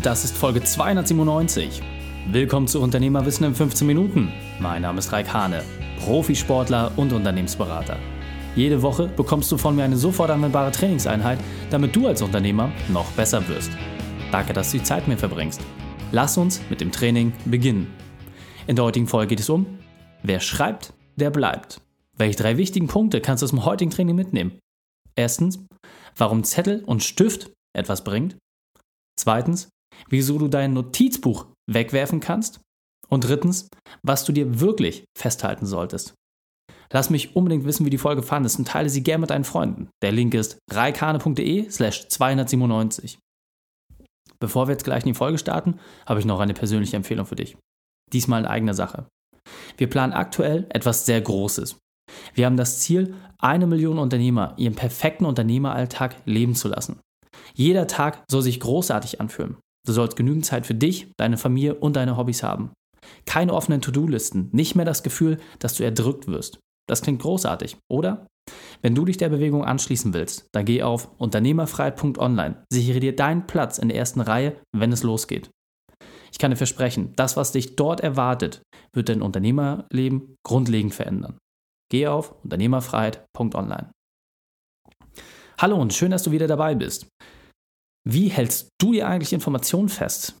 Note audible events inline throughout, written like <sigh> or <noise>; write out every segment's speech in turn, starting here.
Das ist Folge 297. Willkommen zu Unternehmerwissen in 15 Minuten. Mein Name ist Raik Hane, Profisportler und Unternehmensberater. Jede Woche bekommst du von mir eine sofort anwendbare Trainingseinheit, damit du als Unternehmer noch besser wirst. Danke, dass du die Zeit mit mir verbringst. Lass uns mit dem Training beginnen. In der heutigen Folge geht es um, wer schreibt, der bleibt. Welche drei wichtigen Punkte kannst du aus dem heutigen Training mitnehmen? Erstens, warum Zettel und Stift etwas bringt. Zweitens, wieso du dein Notizbuch wegwerfen kannst. Und drittens, was du dir wirklich festhalten solltest. Lass mich unbedingt wissen, wie die Folge fandest und teile sie gerne mit deinen Freunden. Der Link ist reikane.de slash 297. Bevor wir jetzt gleich in die Folge starten, habe ich noch eine persönliche Empfehlung für dich. Diesmal in eigener Sache. Wir planen aktuell etwas sehr Großes. Wir haben das Ziel, eine Million Unternehmer ihren perfekten Unternehmeralltag leben zu lassen. Jeder Tag soll sich großartig anfühlen. Du sollst genügend Zeit für dich, deine Familie und deine Hobbys haben. Keine offenen To-Do-Listen, nicht mehr das Gefühl, dass du erdrückt wirst. Das klingt großartig, oder? Wenn du dich der Bewegung anschließen willst, dann geh auf unternehmerfreiheit.online, sichere dir deinen Platz in der ersten Reihe, wenn es losgeht. Ich kann dir versprechen, das, was dich dort erwartet, wird dein Unternehmerleben grundlegend verändern. Geh auf unternehmerfreiheit.online. Hallo und schön, dass du wieder dabei bist. Wie hältst du dir eigentlich Informationen fest?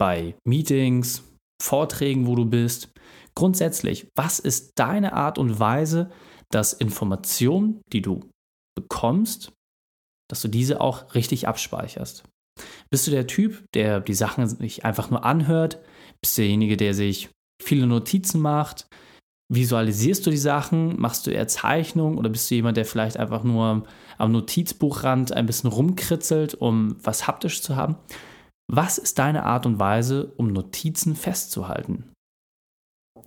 Bei Meetings, Vorträgen, wo du bist? Grundsätzlich, was ist deine Art und Weise, dass Informationen, die du bekommst, dass du diese auch richtig abspeicherst? Bist du der Typ, der die Sachen nicht einfach nur anhört? Bist du derjenige, der sich viele Notizen macht? Visualisierst du die Sachen? Machst du eher Zeichnungen oder bist du jemand, der vielleicht einfach nur am Notizbuchrand ein bisschen rumkritzelt, um was haptisch zu haben? Was ist deine Art und Weise, um Notizen festzuhalten?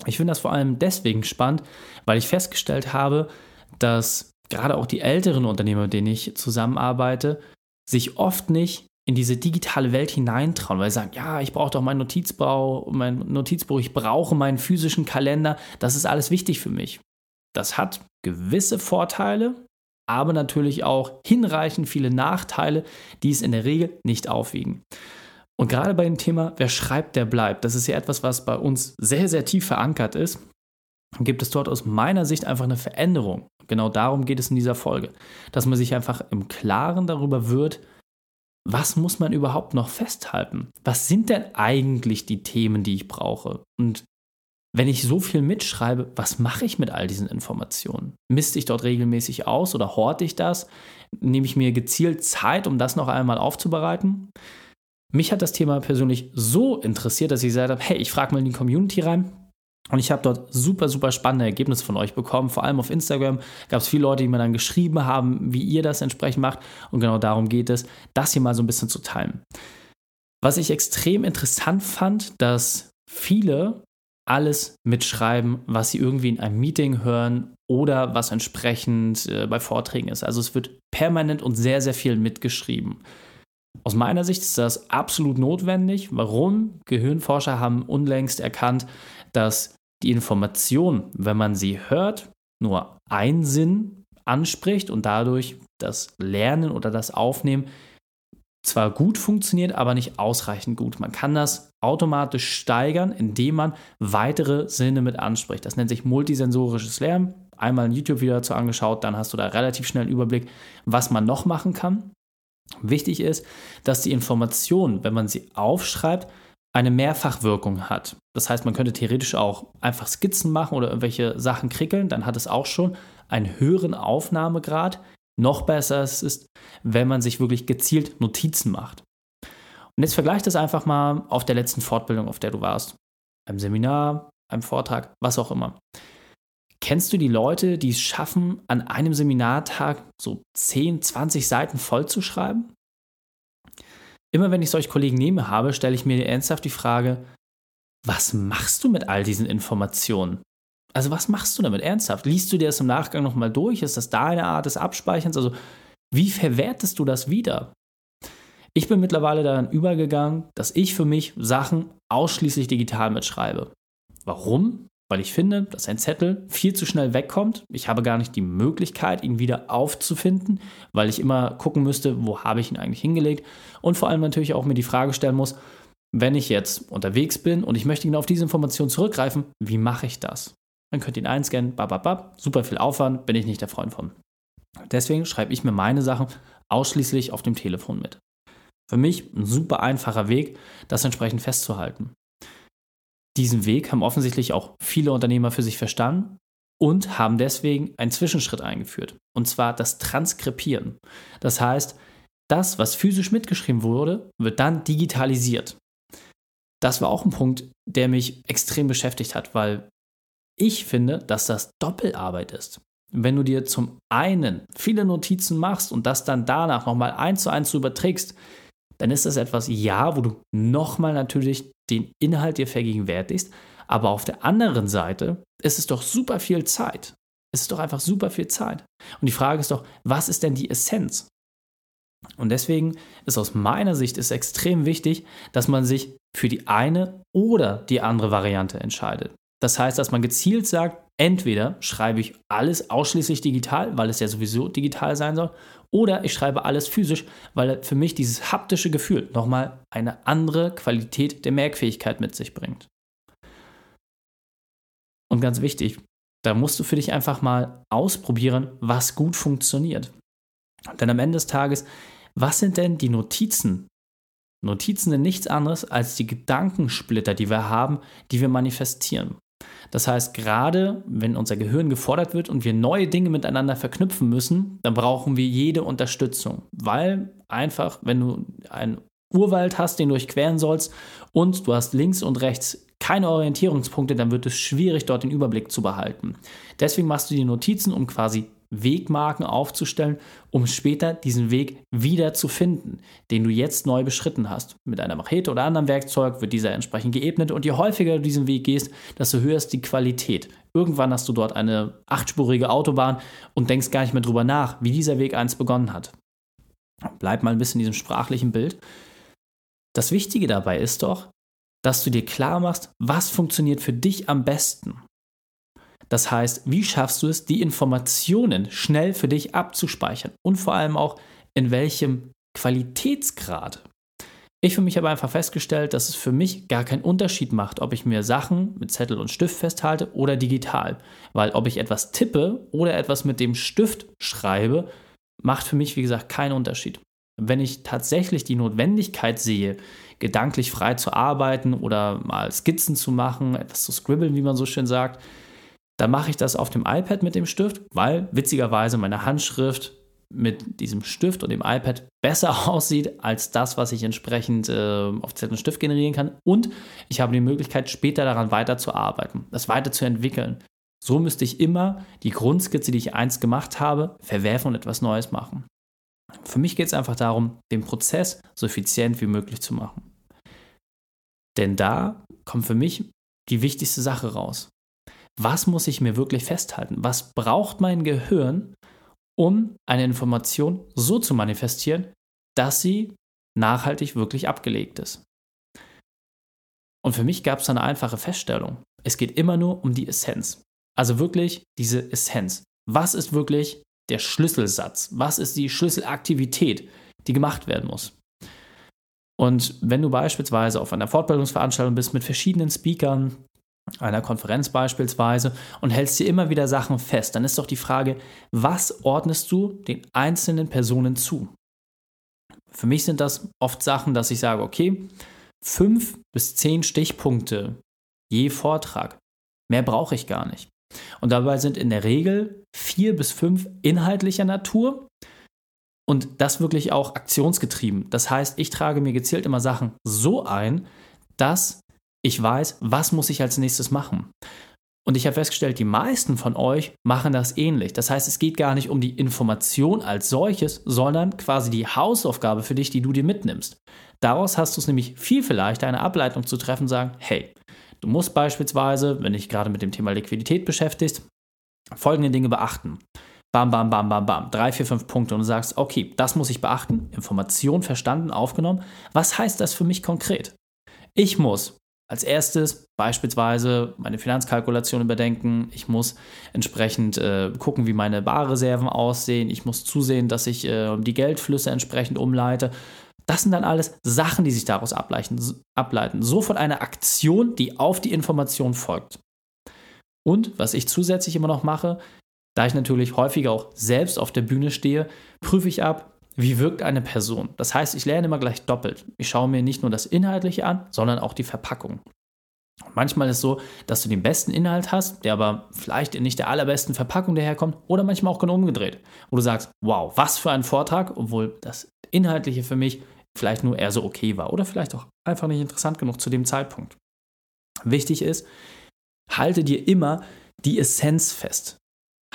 Ich finde das vor allem deswegen spannend, weil ich festgestellt habe, dass gerade auch die älteren Unternehmer, mit denen ich zusammenarbeite, sich oft nicht in diese digitale Welt hineintrauen, weil sie sagen, ja, ich brauche doch meinen Notizbau, mein Notizbuch, ich brauche meinen physischen Kalender, das ist alles wichtig für mich. Das hat gewisse Vorteile, aber natürlich auch hinreichend viele Nachteile, die es in der Regel nicht aufwiegen. Und gerade bei dem Thema, wer schreibt, der bleibt, das ist ja etwas, was bei uns sehr, sehr tief verankert ist, gibt es dort aus meiner Sicht einfach eine Veränderung. Genau darum geht es in dieser Folge, dass man sich einfach im Klaren darüber wird, was muss man überhaupt noch festhalten? Was sind denn eigentlich die Themen, die ich brauche? Und wenn ich so viel mitschreibe, was mache ich mit all diesen Informationen? Misste ich dort regelmäßig aus oder horte ich das? Nehme ich mir gezielt Zeit, um das noch einmal aufzubereiten? Mich hat das Thema persönlich so interessiert, dass ich gesagt habe, hey, ich frage mal in die Community rein, und ich habe dort super, super spannende Ergebnisse von euch bekommen. Vor allem auf Instagram gab es viele Leute, die mir dann geschrieben haben, wie ihr das entsprechend macht. Und genau darum geht es, das hier mal so ein bisschen zu teilen. Was ich extrem interessant fand, dass viele alles mitschreiben, was sie irgendwie in einem Meeting hören oder was entsprechend äh, bei Vorträgen ist. Also es wird permanent und sehr, sehr viel mitgeschrieben. Aus meiner Sicht ist das absolut notwendig. Warum? Gehirnforscher haben unlängst erkannt, dass die Information, wenn man sie hört, nur einen Sinn anspricht und dadurch das Lernen oder das Aufnehmen zwar gut funktioniert, aber nicht ausreichend gut. Man kann das automatisch steigern, indem man weitere Sinne mit anspricht. Das nennt sich multisensorisches Lernen. Einmal ein YouTube-Video dazu angeschaut, dann hast du da relativ schnell einen Überblick, was man noch machen kann. Wichtig ist, dass die Information, wenn man sie aufschreibt, eine Mehrfachwirkung hat. Das heißt, man könnte theoretisch auch einfach Skizzen machen oder irgendwelche Sachen krickeln, dann hat es auch schon einen höheren Aufnahmegrad. Noch besser ist es, wenn man sich wirklich gezielt Notizen macht. Und jetzt vergleich das einfach mal auf der letzten Fortbildung, auf der du warst. Einem Seminar, einem Vortrag, was auch immer. Kennst du die Leute, die es schaffen, an einem Seminartag so 10, 20 Seiten voll zu schreiben? Immer wenn ich solche Kollegen nehme habe, stelle ich mir ernsthaft die Frage, was machst du mit all diesen Informationen? Also was machst du damit ernsthaft? Liest du dir das im Nachgang nochmal durch? Ist das deine Art des Abspeicherns? Also wie verwertest du das wieder? Ich bin mittlerweile daran übergegangen, dass ich für mich Sachen ausschließlich digital mitschreibe. Warum? Weil ich finde, dass ein Zettel viel zu schnell wegkommt. Ich habe gar nicht die Möglichkeit, ihn wieder aufzufinden, weil ich immer gucken müsste, wo habe ich ihn eigentlich hingelegt. Und vor allem natürlich auch mir die Frage stellen muss, wenn ich jetzt unterwegs bin und ich möchte genau auf diese Information zurückgreifen, wie mache ich das? Dann könnt ihr ihn einscannen, bababab, super viel Aufwand, bin ich nicht der Freund von. Deswegen schreibe ich mir meine Sachen ausschließlich auf dem Telefon mit. Für mich ein super einfacher Weg, das entsprechend festzuhalten. Diesen Weg haben offensichtlich auch viele Unternehmer für sich verstanden und haben deswegen einen Zwischenschritt eingeführt, und zwar das Transkripieren. Das heißt, das, was physisch mitgeschrieben wurde, wird dann digitalisiert. Das war auch ein Punkt, der mich extrem beschäftigt hat, weil ich finde, dass das Doppelarbeit ist. Wenn du dir zum einen viele Notizen machst und das dann danach nochmal eins zu eins überträgst, dann ist das etwas, ja, wo du nochmal natürlich den Inhalt dir vergegenwärtigst, aber auf der anderen Seite ist es doch super viel Zeit. Es ist doch einfach super viel Zeit. Und die Frage ist doch, was ist denn die Essenz? Und deswegen ist aus meiner Sicht ist extrem wichtig, dass man sich für die eine oder die andere Variante entscheidet. Das heißt, dass man gezielt sagt, entweder schreibe ich alles ausschließlich digital, weil es ja sowieso digital sein soll, oder ich schreibe alles physisch, weil für mich dieses haptische Gefühl nochmal eine andere Qualität der Merkfähigkeit mit sich bringt. Und ganz wichtig, da musst du für dich einfach mal ausprobieren, was gut funktioniert. Denn am Ende des Tages, was sind denn die Notizen? Notizen sind nichts anderes als die Gedankensplitter, die wir haben, die wir manifestieren. Das heißt, gerade wenn unser Gehirn gefordert wird und wir neue Dinge miteinander verknüpfen müssen, dann brauchen wir jede Unterstützung, weil einfach, wenn du einen Urwald hast, den du durchqueren sollst und du hast links und rechts keine Orientierungspunkte, dann wird es schwierig, dort den Überblick zu behalten. Deswegen machst du die Notizen, um quasi Wegmarken aufzustellen, um später diesen Weg wieder zu finden, den du jetzt neu beschritten hast. Mit einer Machete oder anderem Werkzeug wird dieser entsprechend geebnet und je häufiger du diesen Weg gehst, desto höher ist die Qualität. Irgendwann hast du dort eine achtspurige Autobahn und denkst gar nicht mehr drüber nach, wie dieser Weg einst begonnen hat. Bleib mal ein bisschen in diesem sprachlichen Bild. Das Wichtige dabei ist doch, dass du dir klar machst, was funktioniert für dich am besten. Das heißt, wie schaffst du es, die Informationen schnell für dich abzuspeichern und vor allem auch in welchem Qualitätsgrad? Ich für mich habe einfach festgestellt, dass es für mich gar keinen Unterschied macht, ob ich mir Sachen mit Zettel und Stift festhalte oder digital. Weil ob ich etwas tippe oder etwas mit dem Stift schreibe, macht für mich, wie gesagt, keinen Unterschied. Wenn ich tatsächlich die Notwendigkeit sehe, gedanklich frei zu arbeiten oder mal Skizzen zu machen, etwas zu scribbeln, wie man so schön sagt, dann mache ich das auf dem iPad mit dem Stift, weil witzigerweise meine Handschrift mit diesem Stift und dem iPad besser <laughs> aussieht als das, was ich entsprechend äh, auf Zettel und Stift generieren kann. Und ich habe die Möglichkeit, später daran weiterzuarbeiten, das weiterzuentwickeln. So müsste ich immer die Grundskizze, die ich einst gemacht habe, verwerfen und etwas Neues machen. Für mich geht es einfach darum, den Prozess so effizient wie möglich zu machen. Denn da kommt für mich die wichtigste Sache raus was muss ich mir wirklich festhalten? Was braucht mein Gehirn, um eine Information so zu manifestieren, dass sie nachhaltig wirklich abgelegt ist? Und für mich gab es eine einfache Feststellung. Es geht immer nur um die Essenz. Also wirklich diese Essenz. Was ist wirklich der Schlüsselsatz? Was ist die Schlüsselaktivität, die gemacht werden muss? Und wenn du beispielsweise auf einer Fortbildungsveranstaltung bist mit verschiedenen Speakern, einer Konferenz beispielsweise und hältst dir immer wieder Sachen fest, dann ist doch die Frage, was ordnest du den einzelnen Personen zu? Für mich sind das oft Sachen, dass ich sage, okay, fünf bis zehn Stichpunkte je Vortrag. Mehr brauche ich gar nicht. Und dabei sind in der Regel vier bis fünf inhaltlicher Natur und das wirklich auch aktionsgetrieben. Das heißt, ich trage mir gezielt immer Sachen so ein, dass ich weiß, was muss ich als nächstes machen. Und ich habe festgestellt, die meisten von euch machen das ähnlich. Das heißt, es geht gar nicht um die Information als solches, sondern quasi die Hausaufgabe für dich, die du dir mitnimmst. Daraus hast du es nämlich viel vielleicht eine Ableitung zu treffen, sagen, hey, du musst beispielsweise, wenn dich gerade mit dem Thema Liquidität beschäftigst, folgende Dinge beachten. Bam, bam, bam, bam, bam. Drei, vier, fünf Punkte und du sagst, okay, das muss ich beachten. Information verstanden, aufgenommen. Was heißt das für mich konkret? Ich muss Als erstes beispielsweise meine Finanzkalkulation überdenken. Ich muss entsprechend äh, gucken, wie meine Barreserven aussehen. Ich muss zusehen, dass ich äh, die Geldflüsse entsprechend umleite. Das sind dann alles Sachen, die sich daraus ableiten. Sofort eine Aktion, die auf die Information folgt. Und was ich zusätzlich immer noch mache, da ich natürlich häufiger auch selbst auf der Bühne stehe, prüfe ich ab, wie wirkt eine Person. Das heißt, ich lerne immer gleich doppelt. Ich schaue mir nicht nur das Inhaltliche an, sondern auch die Verpackung. Manchmal ist es so, dass du den besten Inhalt hast, der aber vielleicht in nicht der allerbesten Verpackung daherkommt, oder manchmal auch genau umgedreht, wo du sagst, wow, was für ein Vortrag, obwohl das Inhaltliche für mich vielleicht nur eher so okay war oder vielleicht auch einfach nicht interessant genug zu dem Zeitpunkt. Wichtig ist, halte dir immer die Essenz fest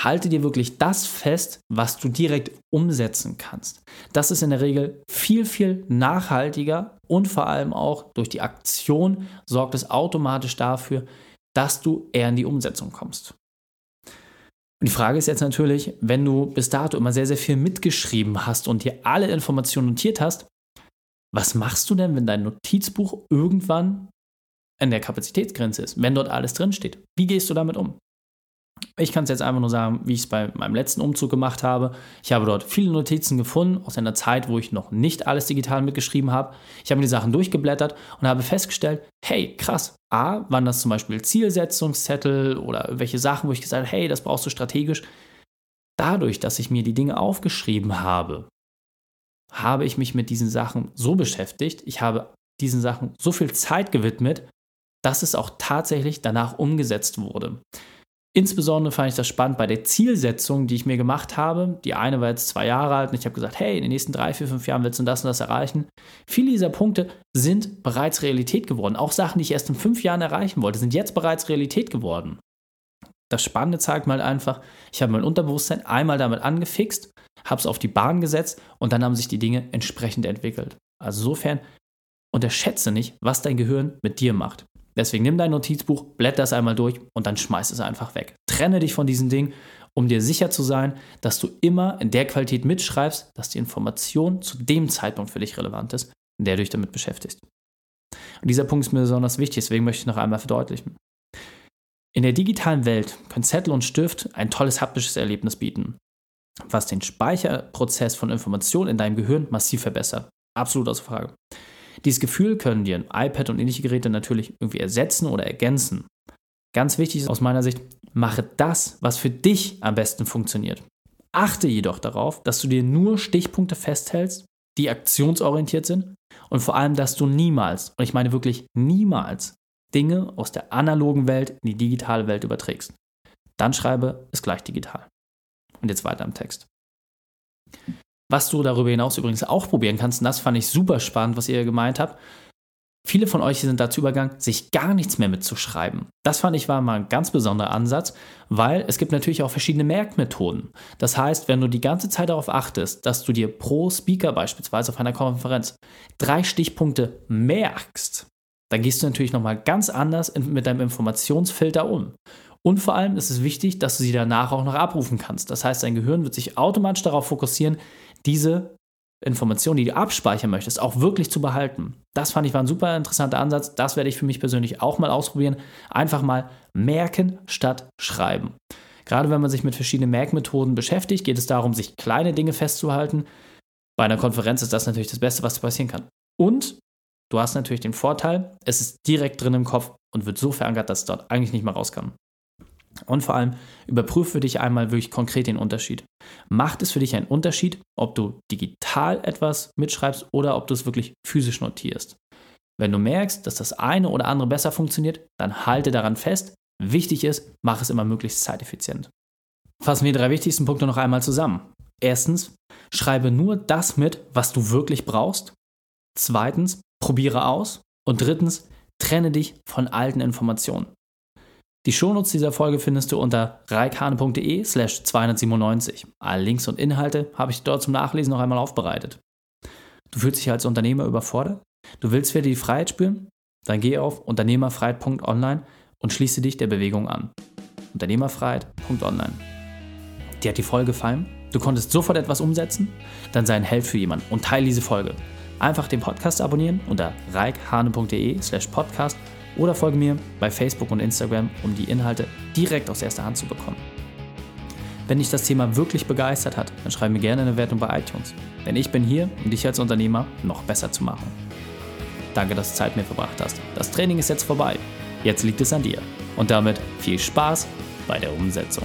halte dir wirklich das fest, was du direkt umsetzen kannst. Das ist in der Regel viel, viel nachhaltiger und vor allem auch durch die Aktion sorgt es automatisch dafür, dass du eher in die Umsetzung kommst. Und die Frage ist jetzt natürlich, wenn du bis dato immer sehr, sehr viel mitgeschrieben hast und dir alle Informationen notiert hast, was machst du denn, wenn dein Notizbuch irgendwann an der Kapazitätsgrenze ist, wenn dort alles drinsteht? Wie gehst du damit um? Ich kann es jetzt einfach nur sagen, wie ich es bei meinem letzten Umzug gemacht habe. Ich habe dort viele Notizen gefunden aus einer Zeit, wo ich noch nicht alles digital mitgeschrieben habe. Ich habe mir die Sachen durchgeblättert und habe festgestellt, hey, krass, A, waren das zum Beispiel Zielsetzungszettel oder welche Sachen, wo ich gesagt habe, hey, das brauchst du strategisch. Dadurch, dass ich mir die Dinge aufgeschrieben habe, habe ich mich mit diesen Sachen so beschäftigt, ich habe diesen Sachen so viel Zeit gewidmet, dass es auch tatsächlich danach umgesetzt wurde. Insbesondere fand ich das spannend bei der Zielsetzung, die ich mir gemacht habe. Die eine war jetzt zwei Jahre alt und ich habe gesagt, hey, in den nächsten drei, vier, fünf Jahren willst du das und das erreichen. Viele dieser Punkte sind bereits Realität geworden. Auch Sachen, die ich erst in fünf Jahren erreichen wollte, sind jetzt bereits Realität geworden. Das Spannende zeigt mal einfach, ich habe mein Unterbewusstsein einmal damit angefixt, habe es auf die Bahn gesetzt und dann haben sich die Dinge entsprechend entwickelt. Also insofern unterschätze nicht, was dein Gehirn mit dir macht. Deswegen nimm dein Notizbuch, blätter es einmal durch und dann schmeiß es einfach weg. Trenne dich von diesen Dingen, um dir sicher zu sein, dass du immer in der Qualität mitschreibst, dass die Information zu dem Zeitpunkt für dich relevant ist, in der du dich damit beschäftigst. Und dieser Punkt ist mir besonders wichtig, deswegen möchte ich noch einmal verdeutlichen. In der digitalen Welt können Zettel und Stift ein tolles haptisches Erlebnis bieten, was den Speicherprozess von Informationen in deinem Gehirn massiv verbessert. Absolut außer Frage. Dieses Gefühl können dir ein iPad und ähnliche Geräte natürlich irgendwie ersetzen oder ergänzen. Ganz wichtig ist aus meiner Sicht, mache das, was für dich am besten funktioniert. Achte jedoch darauf, dass du dir nur Stichpunkte festhältst, die aktionsorientiert sind und vor allem, dass du niemals, und ich meine wirklich niemals, Dinge aus der analogen Welt in die digitale Welt überträgst. Dann schreibe es gleich digital. Und jetzt weiter im Text. Was du darüber hinaus übrigens auch probieren kannst, und das fand ich super spannend, was ihr gemeint habt. Viele von euch sind dazu übergegangen, sich gar nichts mehr mitzuschreiben. Das fand ich war mal ein ganz besonderer Ansatz, weil es gibt natürlich auch verschiedene Merkmethoden. Das heißt, wenn du die ganze Zeit darauf achtest, dass du dir pro Speaker beispielsweise auf einer Konferenz drei Stichpunkte merkst, dann gehst du natürlich nochmal ganz anders mit deinem Informationsfilter um. Und vor allem ist es wichtig, dass du sie danach auch noch abrufen kannst. Das heißt, dein Gehirn wird sich automatisch darauf fokussieren, diese Informationen, die du abspeichern möchtest, auch wirklich zu behalten. Das fand ich war ein super interessanter Ansatz. Das werde ich für mich persönlich auch mal ausprobieren. Einfach mal merken statt schreiben. Gerade wenn man sich mit verschiedenen Merkmethoden beschäftigt, geht es darum, sich kleine Dinge festzuhalten. Bei einer Konferenz ist das natürlich das Beste, was passieren kann. Und du hast natürlich den Vorteil, es ist direkt drin im Kopf und wird so verankert, dass es dort eigentlich nicht mehr raus kann. Und vor allem überprüfe für dich einmal wirklich konkret den Unterschied. Macht es für dich einen Unterschied, ob du digital etwas mitschreibst oder ob du es wirklich physisch notierst? Wenn du merkst, dass das eine oder andere besser funktioniert, dann halte daran fest. Wichtig ist, mach es immer möglichst zeiteffizient. Fassen wir die drei wichtigsten Punkte noch einmal zusammen. Erstens, schreibe nur das mit, was du wirklich brauchst. Zweitens, probiere aus. Und drittens, trenne dich von alten Informationen. Die Shownotes dieser Folge findest du unter reikhane.de slash 297. Alle Links und Inhalte habe ich dort zum Nachlesen noch einmal aufbereitet. Du fühlst dich als Unternehmer überfordert? Du willst wieder die Freiheit spüren? Dann geh auf unternehmerfreiheit.online und schließe dich der Bewegung an. Unternehmerfreiheit.online. Dir hat die Folge gefallen? Du konntest sofort etwas umsetzen? Dann sei ein Held für jemanden und teile diese Folge. Einfach den Podcast abonnieren unter reikhane.de slash podcast oder folge mir bei Facebook und Instagram, um die Inhalte direkt aus erster Hand zu bekommen. Wenn dich das Thema wirklich begeistert hat, dann schreib mir gerne eine Wertung bei iTunes. Denn ich bin hier, um dich als Unternehmer noch besser zu machen. Danke, dass du Zeit mit mir verbracht hast. Das Training ist jetzt vorbei. Jetzt liegt es an dir. Und damit viel Spaß bei der Umsetzung.